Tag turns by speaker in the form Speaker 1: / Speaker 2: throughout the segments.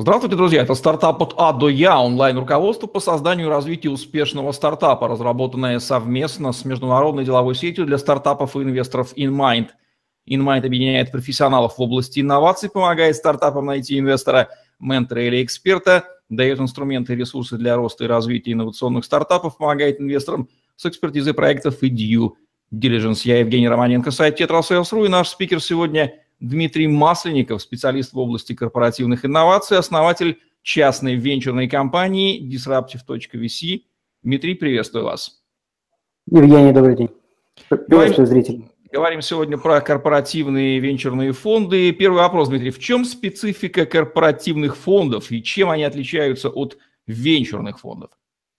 Speaker 1: Здравствуйте, друзья! Это стартап от А до Я, онлайн-руководство по созданию и развитию успешного стартапа, разработанное совместно с международной деловой сетью для стартапов и инвесторов InMind. InMind объединяет профессионалов в области инноваций, помогает стартапам найти инвестора, ментора или эксперта, дает инструменты и ресурсы для роста и развития инновационных стартапов, помогает инвесторам с экспертизой проектов и due diligence. Я Евгений Романенко, сайт Tetrasales.ru и наш спикер сегодня – Дмитрий Масленников, специалист в области корпоративных инноваций, основатель частной венчурной компании disruptive.vc. Дмитрий, приветствую вас.
Speaker 2: Евгений, добрый день. Приветствую зрителей.
Speaker 1: Говорим сегодня про корпоративные венчурные фонды. Первый вопрос, Дмитрий. В чем специфика корпоративных фондов и чем они отличаются от венчурных фондов?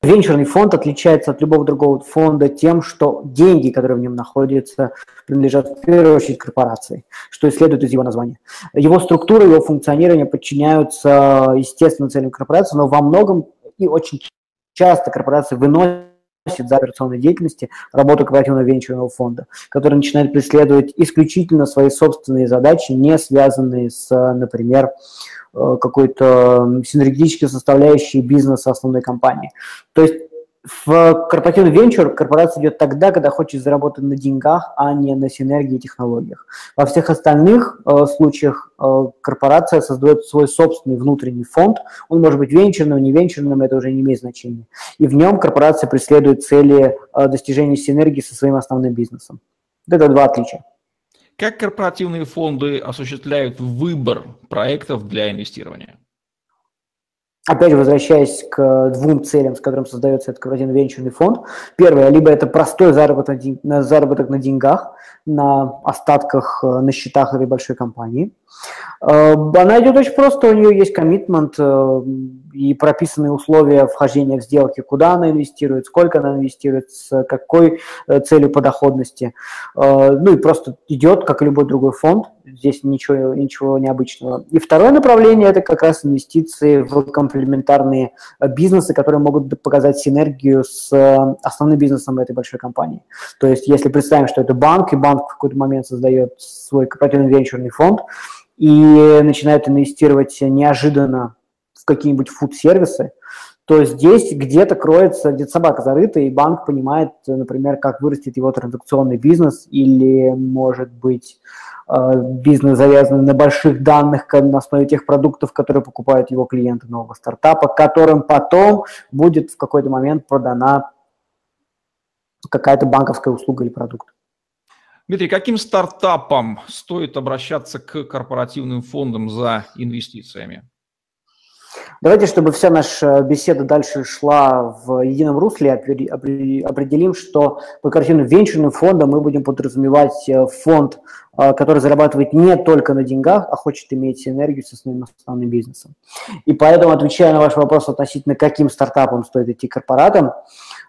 Speaker 2: Венчурный фонд отличается от любого другого фонда тем, что деньги, которые в нем находятся, принадлежат в первую очередь корпорации, что и следует из его названия. Его структура, его функционирование подчиняются естественным целям корпорации, но во многом и очень часто корпорации выносят за операционной деятельности работу корпоративного венчурного фонда, который начинает преследовать исключительно свои собственные задачи, не связанные с, например, Э, какой-то синергетической составляющей бизнеса основной компании. То есть в корпоративный венчур корпорация идет тогда, когда хочет заработать на деньгах, а не на синергии и технологиях. Во всех остальных э, случаях э, корпорация создает свой собственный внутренний фонд. Он может быть венчурным, не венчурным, это уже не имеет значения. И в нем корпорация преследует цели э, достижения синергии со своим основным бизнесом. Это два отличия.
Speaker 1: Как корпоративные фонды осуществляют выбор проектов для инвестирования?
Speaker 2: Опять возвращаясь к двум целям, с которым создается этот корпоративный венчурный фонд. Первое, либо это простой заработок, заработок на деньгах, на остатках э, на счетах этой большой компании. Э, она идет очень просто, у нее есть коммитмент э, и прописанные условия вхождения в сделки, куда она инвестирует, сколько она инвестирует, с какой целью по доходности. Ну и просто идет, как и любой другой фонд, здесь ничего, ничего необычного. И второе направление – это как раз инвестиции в комплементарные бизнесы, которые могут показать синергию с основным бизнесом этой большой компании. То есть если представим, что это банк, и банк в какой-то момент создает свой корпоративный венчурный фонд – и начинают инвестировать неожиданно какие-нибудь фуд-сервисы, то здесь где-то кроется, где-то собака зарыта, и банк понимает, например, как вырастет его транзакционный бизнес или, может быть, э, бизнес завязанный на больших данных на основе тех продуктов, которые покупают его клиенты нового стартапа, которым потом будет в какой-то момент продана какая-то банковская услуга или продукт.
Speaker 1: Дмитрий, каким стартапам стоит обращаться к корпоративным фондам за инвестициями?
Speaker 2: Давайте, чтобы вся наша беседа дальше шла в едином русле, определим, что по корпоративным венчурным фондам мы будем подразумевать э, фонд, э, который зарабатывает не только на деньгах, а хочет иметь энергию со своим основным бизнесом. И поэтому, отвечая на ваш вопрос относительно, каким стартапам стоит идти корпоратам,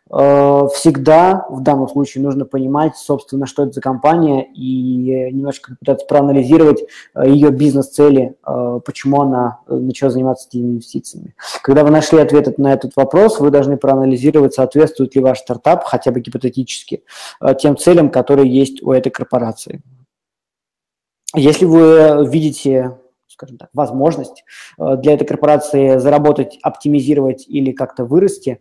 Speaker 2: всегда в данном случае нужно понимать, собственно, что это за компания и немножко пытаться проанализировать э, ее бизнес-цели, э, почему она начала заниматься этими инвестициями. Когда вы нашли ответ на этот вопрос, вы должны проанализировать, соответствует ли ваш стартап, хотя бы гипотетически, тем целям, которые есть у этой корпорации. Если вы видите скажем так, возможность для этой корпорации заработать, оптимизировать или как-то вырасти,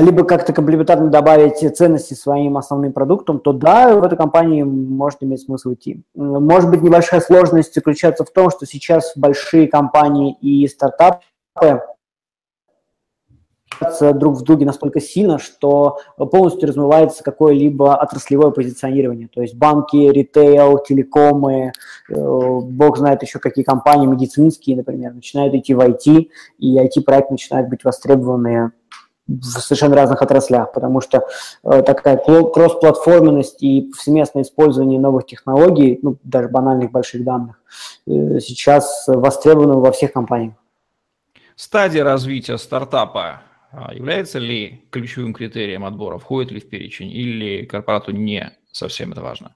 Speaker 2: либо как-то комплементарно добавить ценности своим основным продуктам, то да, в этой компании может иметь смысл идти. Может быть, небольшая сложность заключается в том, что сейчас большие компании и стартапы друг в друге настолько сильно, что полностью размывается какое-либо отраслевое позиционирование. То есть банки, ритейл, телекомы, э, бог знает еще какие компании, медицинские, например, начинают идти в IT, и IT-проекты начинают быть востребованы в совершенно разных отраслях, потому что э, такая кросс-платформенность и повсеместное использование новых технологий, ну, даже банальных больших данных, э, сейчас востребовано во всех компаниях.
Speaker 1: Стадия развития стартапа а, является ли ключевым критерием отбора, входит ли в перечень, или корпорату не совсем это важно?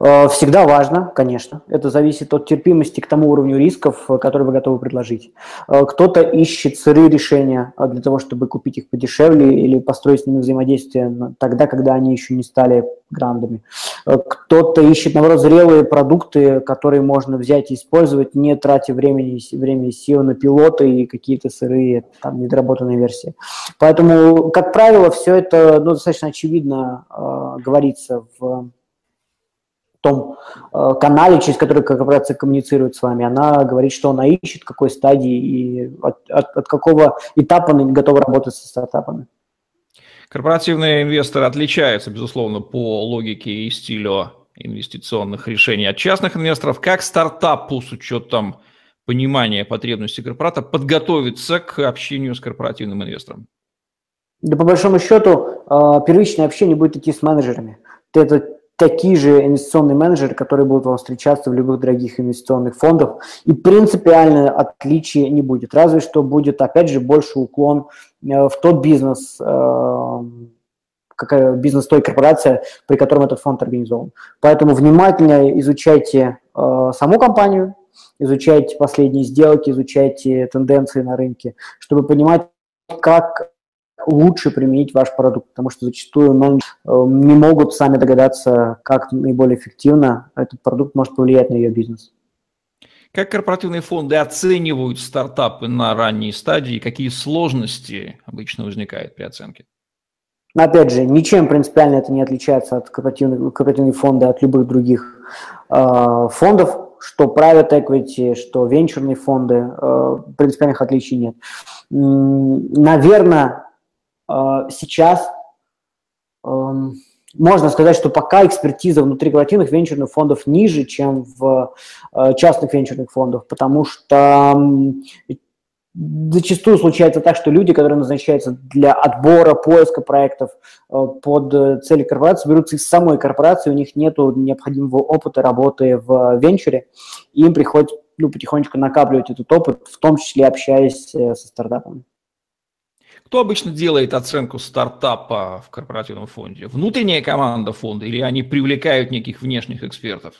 Speaker 2: Э, всегда важно, конечно. Это зависит от терпимости к тому уровню рисков, э, который вы готовы предложить. Э, кто-то ищет сырые решения для того, чтобы купить их подешевле или построить с ними взаимодействие тогда, когда они еще не стали грандами. Кто-то ищет, наоборот, зрелые продукты, которые можно взять и использовать, не тратя времени, времени и сил на пилоты и какие-то сырые, там, недоработанные версии. Поэтому, как правило, все это ну, достаточно очевидно э, говорится в том э, канале, через который корпорация коммуницирует с вами, она говорит, что она ищет, какой стадии и от, от, от какого этапа она готова работать со стартапами.
Speaker 1: Корпоративные инвесторы отличаются, безусловно, по логике и стилю инвестиционных решений от частных инвесторов. Как стартапу с учетом понимания потребностей корпората подготовиться к общению с корпоративным инвестором?
Speaker 2: Да по большому счету э, первичное общение будет идти с менеджерами. Это такие же инвестиционные менеджеры, которые будут вам встречаться в любых дорогих инвестиционных фондах, и принципиальное отличие не будет, разве что будет, опять же, больше уклон э, в тот бизнес, э, какая бизнес той корпорации, при котором этот фонд организован. Поэтому внимательно изучайте э, саму компанию, изучайте последние сделки, изучайте тенденции на рынке, чтобы понимать, как лучше применить ваш продукт, потому что зачастую менеджеры э, не могут сами догадаться, как наиболее эффективно этот продукт может повлиять на ее бизнес.
Speaker 1: Как корпоративные фонды оценивают стартапы на ранней стадии? Какие сложности обычно возникают при оценке?
Speaker 2: Опять же, ничем принципиально это не отличается от корпоративных, корпоративных фондов, от любых других э, фондов, что private equity, что венчурные фонды, э, принципиальных отличий нет. Наверное, сейчас эм, можно сказать, что пока экспертиза внутри корпоративных венчурных фондов ниже, чем в э, частных венчурных фондах, потому что зачастую случается так, что люди, которые назначаются для отбора, поиска проектов э, под цели корпорации, берутся из самой корпорации, у них нет необходимого опыта работы в венчуре, им приходится ну, потихонечку накапливать этот опыт, в том числе общаясь э, со стартапами.
Speaker 1: Кто обычно делает оценку стартапа в корпоративном фонде? Внутренняя команда фонда или они привлекают неких внешних экспертов?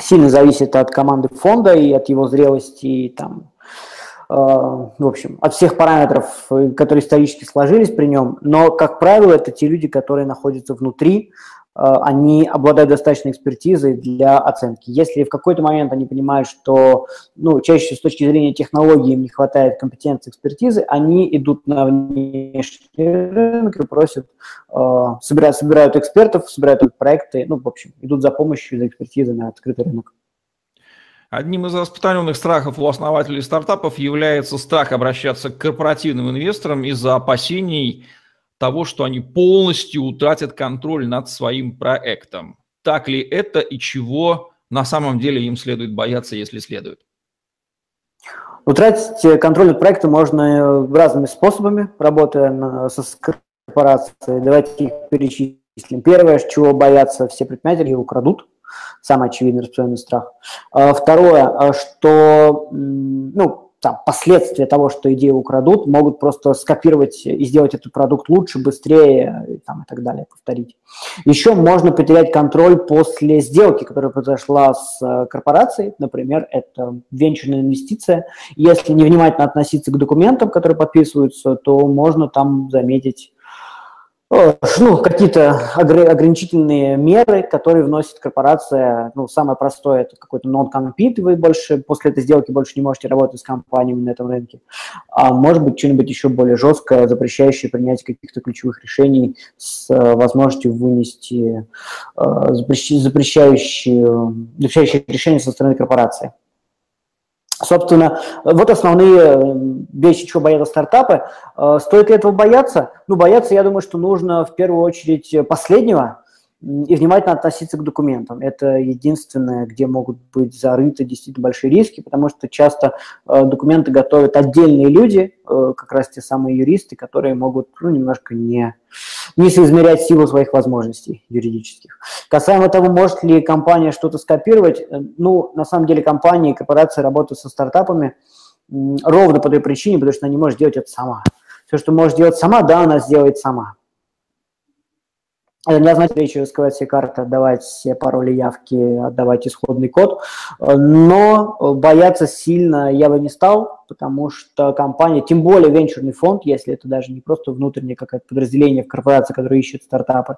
Speaker 2: Сильно зависит от команды фонда и от его зрелости, и там, в общем, от всех параметров, которые исторически сложились при нем. Но, как правило, это те люди, которые находятся внутри, Э, они обладают достаточной экспертизой для оценки. Если в какой-то момент они понимают, что ну, чаще с точки зрения технологии им не хватает компетенции, экспертизы, они идут на внешний рынок и просят, э, собирают, собирают экспертов, собирают проекты, ну, в общем, идут за помощью, за экспертизой на открытый рынок.
Speaker 1: Одним из распространенных страхов у основателей стартапов является страх обращаться к корпоративным инвесторам из-за опасений того, что они полностью утратят контроль над своим проектом. Так ли это и чего на самом деле им следует бояться, если следует?
Speaker 2: Утратить э, контроль над проектом можно э, разными способами, работая со корпорацией. Давайте их перечислим. Первое, чего боятся все предприниматели, украдут. Самый очевидный распространенный страх. А второе, а что ну, там, последствия того, что идею украдут, могут просто скопировать и сделать этот продукт лучше, быстрее и, там, и так далее, повторить. Еще можно потерять контроль после сделки, которая произошла с э, корпорацией, например, это венчурная инвестиция. Если невнимательно относиться к документам, которые подписываются, то можно там заметить ну, какие-то ограничительные меры, которые вносит корпорация. Ну, самое простое – это какой-то non-compete, вы больше после этой сделки больше не можете работать с компаниями на этом рынке. А может быть, что-нибудь еще более жесткое, запрещающее принятие каких-то ключевых решений с э, возможностью вынести э, запрещающие, запрещающие решения со стороны корпорации. Собственно, вот основные э, вещи, чего боятся стартапы. Э, стоит ли этого бояться? Ну, бояться, я думаю, что нужно в первую очередь последнего, и внимательно относиться к документам. Это единственное, где могут быть зарыты действительно большие риски, потому что часто э, документы готовят отдельные люди, э, как раз те самые юристы, которые могут ну, немножко не, не соизмерять силу своих возможностей юридических. Касаемо того, может ли компания что-то скопировать, э, ну, на самом деле компании, корпорации работают со стартапами э, ровно по той причине, потому что она не может делать это сама. Все, что может делать сама, да, она сделает сама. Это не означает речь раскрывать все карты, отдавать все пароли явки, отдавать исходный код, но бояться сильно я бы не стал, потому что компания, тем более венчурный фонд, если это даже не просто внутреннее какое-то подразделение в корпорации, которое ищет стартапы,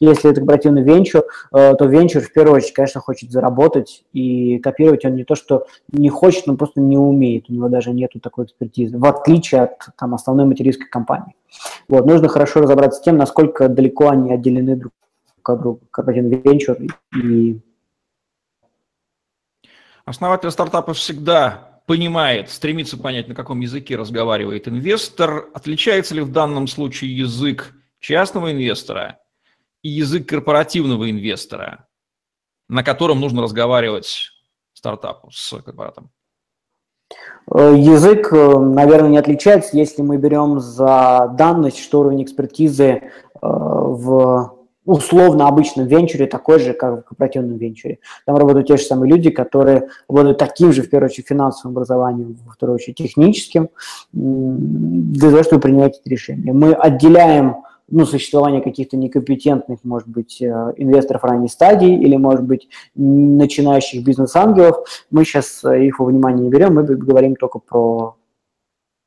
Speaker 2: если это корпоративный венчур, э, то венчур в первую очередь, конечно, хочет заработать, и копировать он не то, что не хочет, он просто не умеет, у него даже нету такой экспертизы, в отличие от там, основной материнской компании. Вот, нужно хорошо разобраться с тем, насколько далеко они отделены друг от друга, корпоративный венчур и
Speaker 1: Основатель стартапа всегда понимает, стремится понять, на каком языке разговаривает инвестор. Отличается ли в данном случае язык частного инвестора и язык корпоративного инвестора, на котором нужно разговаривать стартапу с корпоратом?
Speaker 2: Язык, э, наверное, не отличается, если мы берем за данность, что уровень экспертизы э, в условно обычном венчуре такой же, как в корпоративном венчуре. Там работают те же самые люди, которые обладают таким же, в первую очередь, финансовым образованием, во вторую очередь, техническим, для того, чтобы принимать эти решения. Мы отделяем ну, существование каких-то некомпетентных, может быть, э, инвесторов ранней стадии или, может быть, начинающих бизнес-ангелов. Мы сейчас э, их во внимание не берем, мы говорим только про,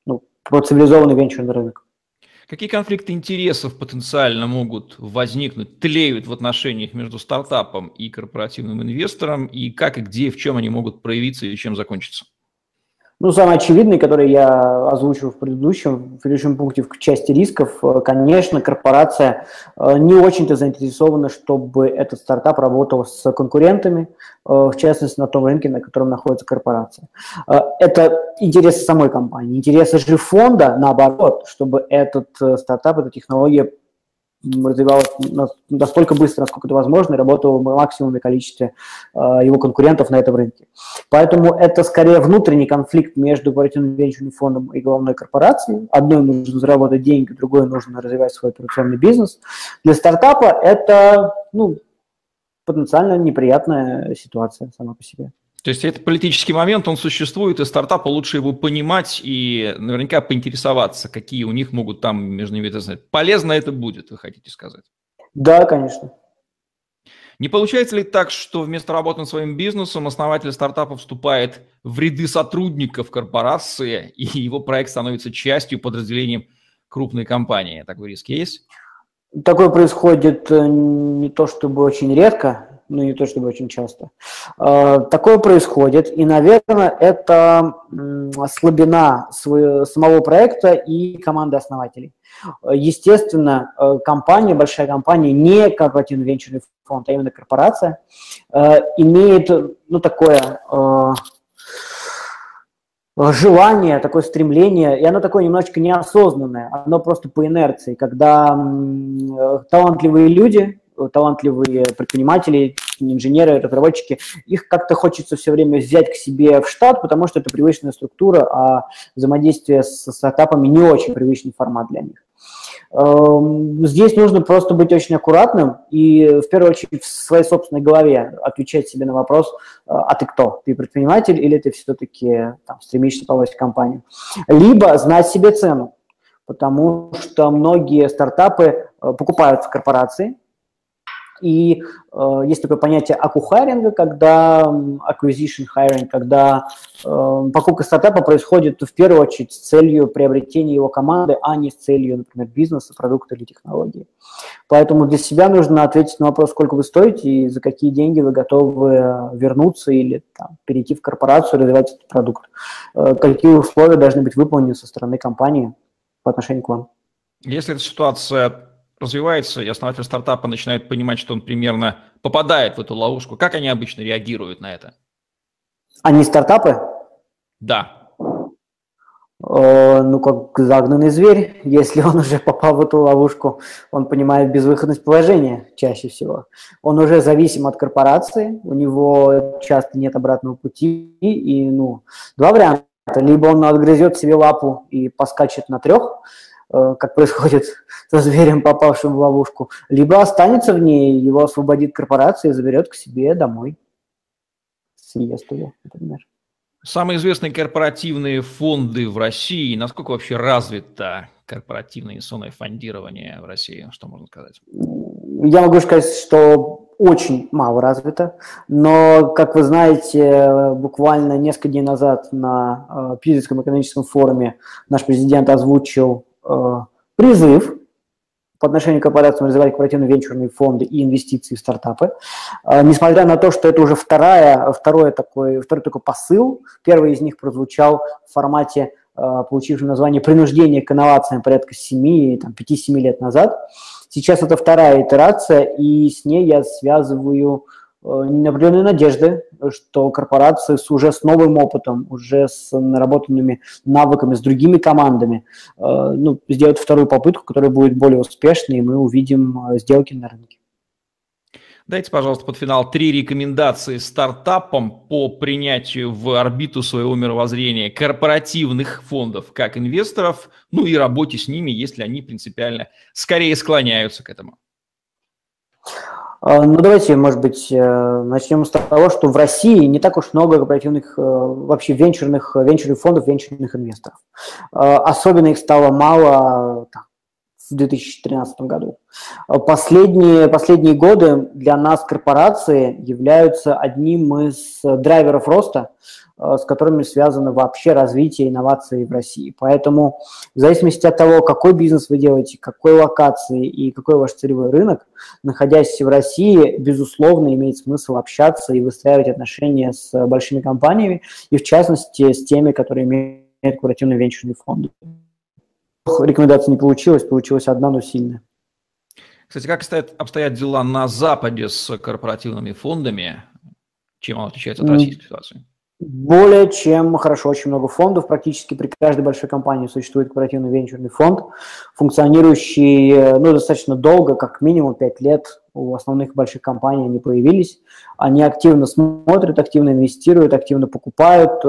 Speaker 2: ну, про цивилизованный венчурный рынок.
Speaker 1: Какие конфликты интересов потенциально могут возникнуть, тлеют в отношениях между стартапом и корпоративным инвестором, и как и где, в чем они могут проявиться и чем закончиться?
Speaker 2: Ну, самый очевидный, который я озвучил в предыдущем, в предыдущем пункте в части рисков, э, конечно, корпорация э, не очень-то заинтересована, чтобы этот стартап работал с конкурентами, э, в частности, на том рынке, на котором находится корпорация. Это интересы самой компании. Интересы же фонда, наоборот, чтобы этот стартап, эта технология развивалась настолько быстро, насколько это возможно, и работала в максимуме количестве э, его конкурентов на этом рынке. Поэтому это скорее внутренний конфликт между корпоративным венчурным фондом и головной корпорацией. Одной нужно заработать деньги, другой нужно развивать свой операционный бизнес. Для стартапа это ну, потенциально неприятная ситуация сама по себе.
Speaker 1: То есть это политический момент, он существует, и стартапу лучше его понимать и наверняка поинтересоваться, какие у них могут там между ними знать. Полезно это будет, вы хотите сказать?
Speaker 2: Да, конечно.
Speaker 1: Не получается ли так, что вместо работы над своим бизнесом основатель стартапа вступает в ряды сотрудников корпорации, и его проект становится частью, подразделением крупной компании? Такой риск есть?
Speaker 2: Такое происходит э, не то чтобы очень редко, но не то чтобы очень часто. Э, такое происходит, и, наверное, это слабина самого проекта и команды основателей. Естественно, э, компания, большая компания, не корпоративный венчурный фонд, а именно корпорация, э, имеет ну, такое желание, такое стремление, и оно такое немножечко неосознанное, оно просто по инерции, когда талантливые люди талантливые предприниматели, инженеры, разработчики, их как-то хочется все время взять к себе в штат, потому что это привычная структура, а взаимодействие с стартапами не очень привычный формат для них. Эм, здесь нужно просто быть очень аккуратным и в первую очередь в своей собственной голове отвечать себе на вопрос, э, а ты кто? Ты предприниматель или ты все-таки там, стремишься повысить компанию? Либо знать себе цену, потому что многие стартапы э, покупаются корпорации, и э, есть такое понятие акухайринга, когда acquisition hiring, когда э, покупка стартапа происходит в первую очередь с целью приобретения его команды, а не с целью, например, бизнеса, продукта или технологии. Поэтому для себя нужно ответить на вопрос, сколько вы стоите и за какие деньги вы готовы вернуться или там, перейти в корпорацию, развивать этот продукт. Э, какие условия должны быть выполнены со стороны компании по отношению к вам.
Speaker 1: Если эта ситуация развивается, и основатель стартапа начинает понимать, что он примерно попадает в эту ловушку. Как они обычно реагируют на это?
Speaker 2: Они стартапы?
Speaker 1: Да.
Speaker 2: Э, ну, как загнанный зверь. Если он уже попал в эту ловушку, он понимает безвыходность положения чаще всего. Он уже зависим от корпорации, у него часто нет обратного пути, и, ну, два варианта. Либо он отгрызет себе лапу и поскачет на трех, как происходит со зверем, попавшим в ловушку, либо останется в ней, его освободит корпорация и заберет к себе домой. Съест его, например.
Speaker 1: Самые известные корпоративные фонды в России, насколько вообще развито корпоративное инвестиционное фондирование в России, что можно сказать?
Speaker 2: Я могу сказать, что очень мало развито, но, как вы знаете, буквально несколько дней назад на э, Питерском экономическом форуме наш президент озвучил э, призыв по отношению к корпорациям развивать корпоративные венчурные фонды и инвестиции в стартапы. Э, несмотря на то, что это уже вторая, второй, такой, второй такой посыл, первый из них прозвучал в формате Э, получившим название «Принуждение к инновациям» порядка 7, там, 5-7 лет назад. Сейчас это вторая итерация, и с ней я связываю э, определенные надежды, что корпорации с уже с новым опытом, уже с наработанными навыками, с другими командами, э, ну, сделают вторую попытку, которая будет более успешной, и мы увидим сделки на рынке.
Speaker 1: Дайте, пожалуйста, под финал три рекомендации стартапам по принятию в орбиту своего мировоззрения корпоративных фондов как инвесторов, ну и работе с ними, если они принципиально скорее склоняются к этому.
Speaker 2: А, ну, давайте, может быть, э, начнем с того, что в России не так уж много корпоративных, э, вообще венчурных, венчурных фондов, венчурных инвесторов. А, особенно их стало мало так, в 2013 году. Последние, последние годы для нас корпорации являются одним из драйверов роста, э, с которыми связано вообще развитие инноваций в России. Поэтому в зависимости от того, какой бизнес вы делаете, какой локации и какой ваш целевой рынок, находясь в России, безусловно, имеет смысл общаться и выстраивать отношения с большими компаниями, и в частности с теми, которые имеют корпоративные венчурные фонды рекомендаций не получилось, получилась одна, но сильная.
Speaker 1: Кстати, как обстоят, обстоят дела на Западе с корпоративными фондами? Чем он отличается от российской ситуации?
Speaker 2: Более чем хорошо, очень много фондов. Практически при каждой большой компании существует корпоративный венчурный фонд, функционирующий э, ну, достаточно долго, как минимум 5 лет у основных больших компаний они появились. Они активно смотрят, активно инвестируют, активно покупают.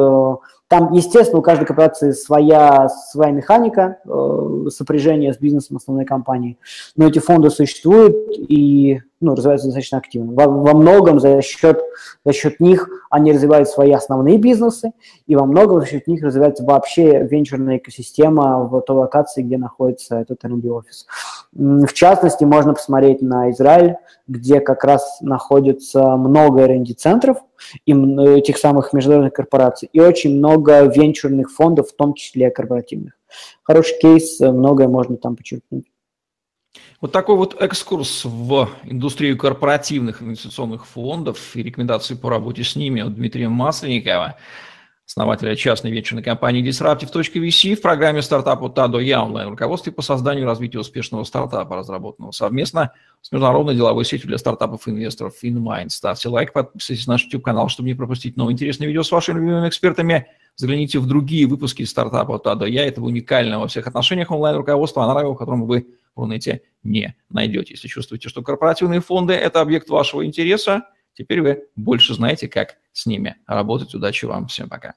Speaker 2: Э, там, естественно, у каждой корпорации своя, своя механика э, сопряжения с бизнесом основной компании, но эти фонды существуют и ну, развиваются достаточно активно. Во, во многом за счет, за счет них они развивают свои основные бизнесы, и во многом за счет них развивается вообще венчурная экосистема в той локации, где находится этот R&D офис. В частности, можно посмотреть на Израиль, где как раз находится много R&D-центров, и этих самых международных корпораций, и очень много венчурных фондов, в том числе корпоративных. Хороший кейс, многое можно там подчеркнуть.
Speaker 1: Вот такой вот экскурс в индустрию корпоративных инвестиционных фондов и рекомендации по работе с ними от Дмитрия Масленникова основателя частной венчурной компании Disruptive.vc в программе стартапа ТАДО Я онлайн руководстве по созданию и развитию успешного стартапа, разработанного совместно с международной деловой сетью для стартапов и инвесторов InMind. Ставьте лайк, подписывайтесь на наш YouTube-канал, чтобы не пропустить новые интересные видео с вашими любимыми экспертами. Загляните в другие выпуски стартапа ТАДО Я. Это уникальное во всех отношениях онлайн-руководство, а на котором вы в Рунете не найдете. Если чувствуете, что корпоративные фонды – это объект вашего интереса, Теперь вы больше знаете, как с ними работать. Удачи вам. Всем пока.